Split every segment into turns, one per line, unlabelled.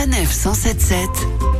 Sanef 177.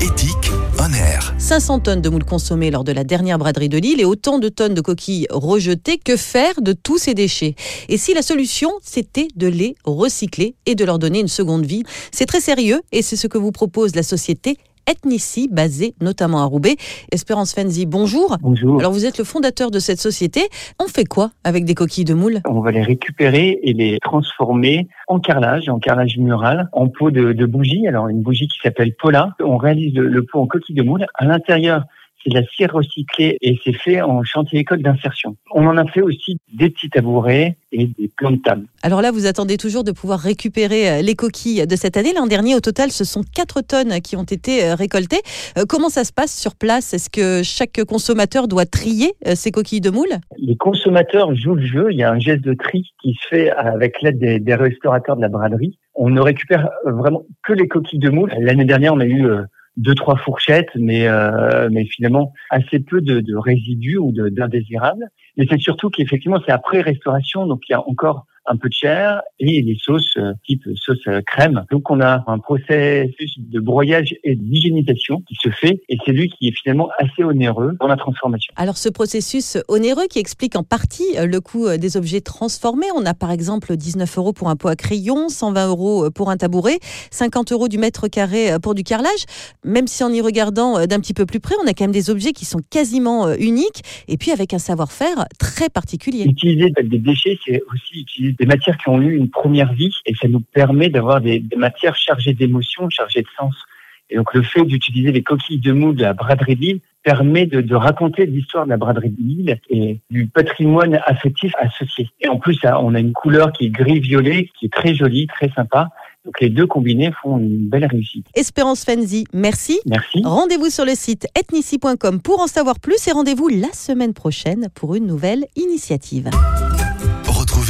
Éthique on air.
500 tonnes de moules consommées lors de la dernière braderie de Lille et autant de tonnes de coquilles rejetées. Que faire de tous ces déchets? Et si la solution, c'était de les recycler et de leur donner une seconde vie? C'est très sérieux et c'est ce que vous propose la société Ethnici, basée notamment à Roubaix. Espérance Fenzi, bonjour.
Bonjour.
Alors vous êtes le fondateur de cette société. On fait quoi avec des coquilles de moules?
On va les récupérer et les transformer en carrelage, en carrelage mural, en pot de, de bougie. Alors une bougie qui s'appelle Pola. On réalise le, le pot en coquille de moule. À l'intérieur, c'est de la cire recyclée et c'est fait en chantier école d'insertion. On en a fait aussi des petits tabourets et des plans de table.
Alors là, vous attendez toujours de pouvoir récupérer euh, les coquilles de cette année. L'an dernier, au total, ce sont 4 tonnes qui ont été euh, récoltées. Euh, comment ça se passe sur place? Est-ce que chaque consommateur doit trier ces coquilles de moule
Les consommateurs jouent le jeu. Il y a un geste de tri qui se fait avec l'aide des, des restaurateurs de la braderie. On ne récupère vraiment que les coquilles de moule. L'année dernière, on a eu deux trois fourchettes, mais euh, mais finalement assez peu de, de résidus ou d'indésirables. Mais c'est surtout qu'effectivement c'est après restauration, donc il y a encore un peu de chair et les sauces euh, type sauce euh, crème. Donc on a un processus de broyage et d'hygiénisation qui se fait et c'est lui qui est finalement assez onéreux dans la transformation.
Alors ce processus onéreux qui explique en partie euh, le coût des objets transformés, on a par exemple 19 euros pour un pot à crayon, 120 euros pour un tabouret, 50 euros du mètre carré pour du carrelage. Même si en y regardant d'un petit peu plus près, on a quand même des objets qui sont quasiment uniques et puis avec un savoir-faire très particulier.
Utiliser des déchets, c'est aussi utiliser des matières qui ont eu une première vie et ça nous permet d'avoir des, des, matières chargées d'émotions, chargées de sens. Et donc le fait d'utiliser les coquilles de moule de la braderie de Lille permet de, de raconter l'histoire de la braderie de Lille et du patrimoine affectif associé. Et en plus, on a une couleur qui est gris-violet, qui est très jolie, très sympa. Donc les deux combinés font une belle réussite.
Espérance Fenzi, merci.
Merci.
Rendez-vous sur le site ethnici.com pour en savoir plus et rendez-vous la semaine prochaine pour une nouvelle initiative.